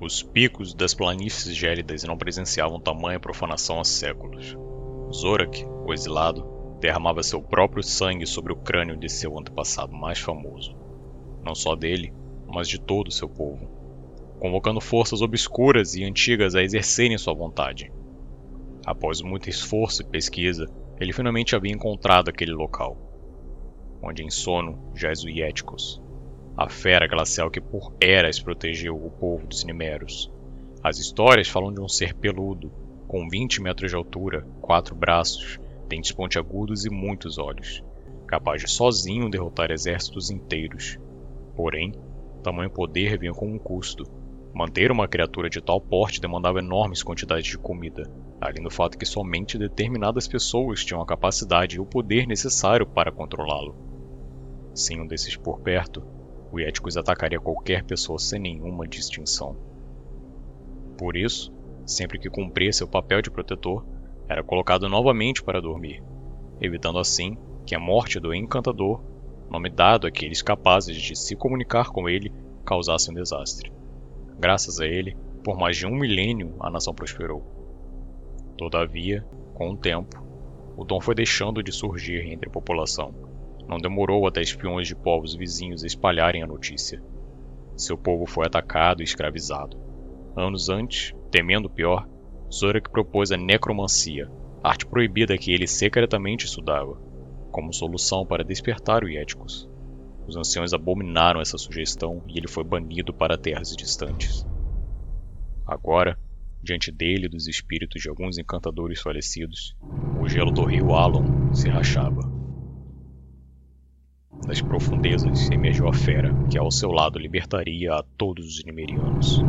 Os picos das planícies gélidas não presenciavam tamanha profanação há séculos. Zorak, o exilado, derramava seu próprio sangue sobre o crânio de seu antepassado mais famoso. Não só dele, mas de todo o seu povo, convocando forças obscuras e antigas a exercerem sua vontade. Após muito esforço e pesquisa, ele finalmente havia encontrado aquele local, onde em sono jaz o a fera glacial que por eras protegeu o povo dos Nimeros. As histórias falam de um ser peludo, com 20 metros de altura, quatro braços, dentes pontiagudos e muitos olhos, capaz de sozinho derrotar exércitos inteiros. Porém, tamanho poder vinha com um custo. Manter uma criatura de tal porte demandava enormes quantidades de comida, além do fato que somente determinadas pessoas tinham a capacidade e o poder necessário para controlá-lo. Sem um desses por perto, o Éticos atacaria qualquer pessoa sem nenhuma distinção. Por isso, sempre que cumpria seu papel de protetor, era colocado novamente para dormir, evitando assim que a morte do encantador, nome dado àqueles capazes de se comunicar com ele, causasse um desastre. Graças a ele, por mais de um milênio a nação prosperou. Todavia, com o tempo, o dom foi deixando de surgir entre a população não demorou até espiões de povos vizinhos espalharem a notícia. Seu povo foi atacado e escravizado. Anos antes, temendo o pior, Zorak propôs a necromancia, arte proibida que ele secretamente estudava, como solução para despertar o Yéticos. Os anciões abominaram essa sugestão e ele foi banido para terras distantes. Agora, diante dele e dos espíritos de alguns encantadores falecidos, o gelo do rio Alon se rachava. Das profundezas emergiu a fera, que ao seu lado libertaria a todos os Nimerianos.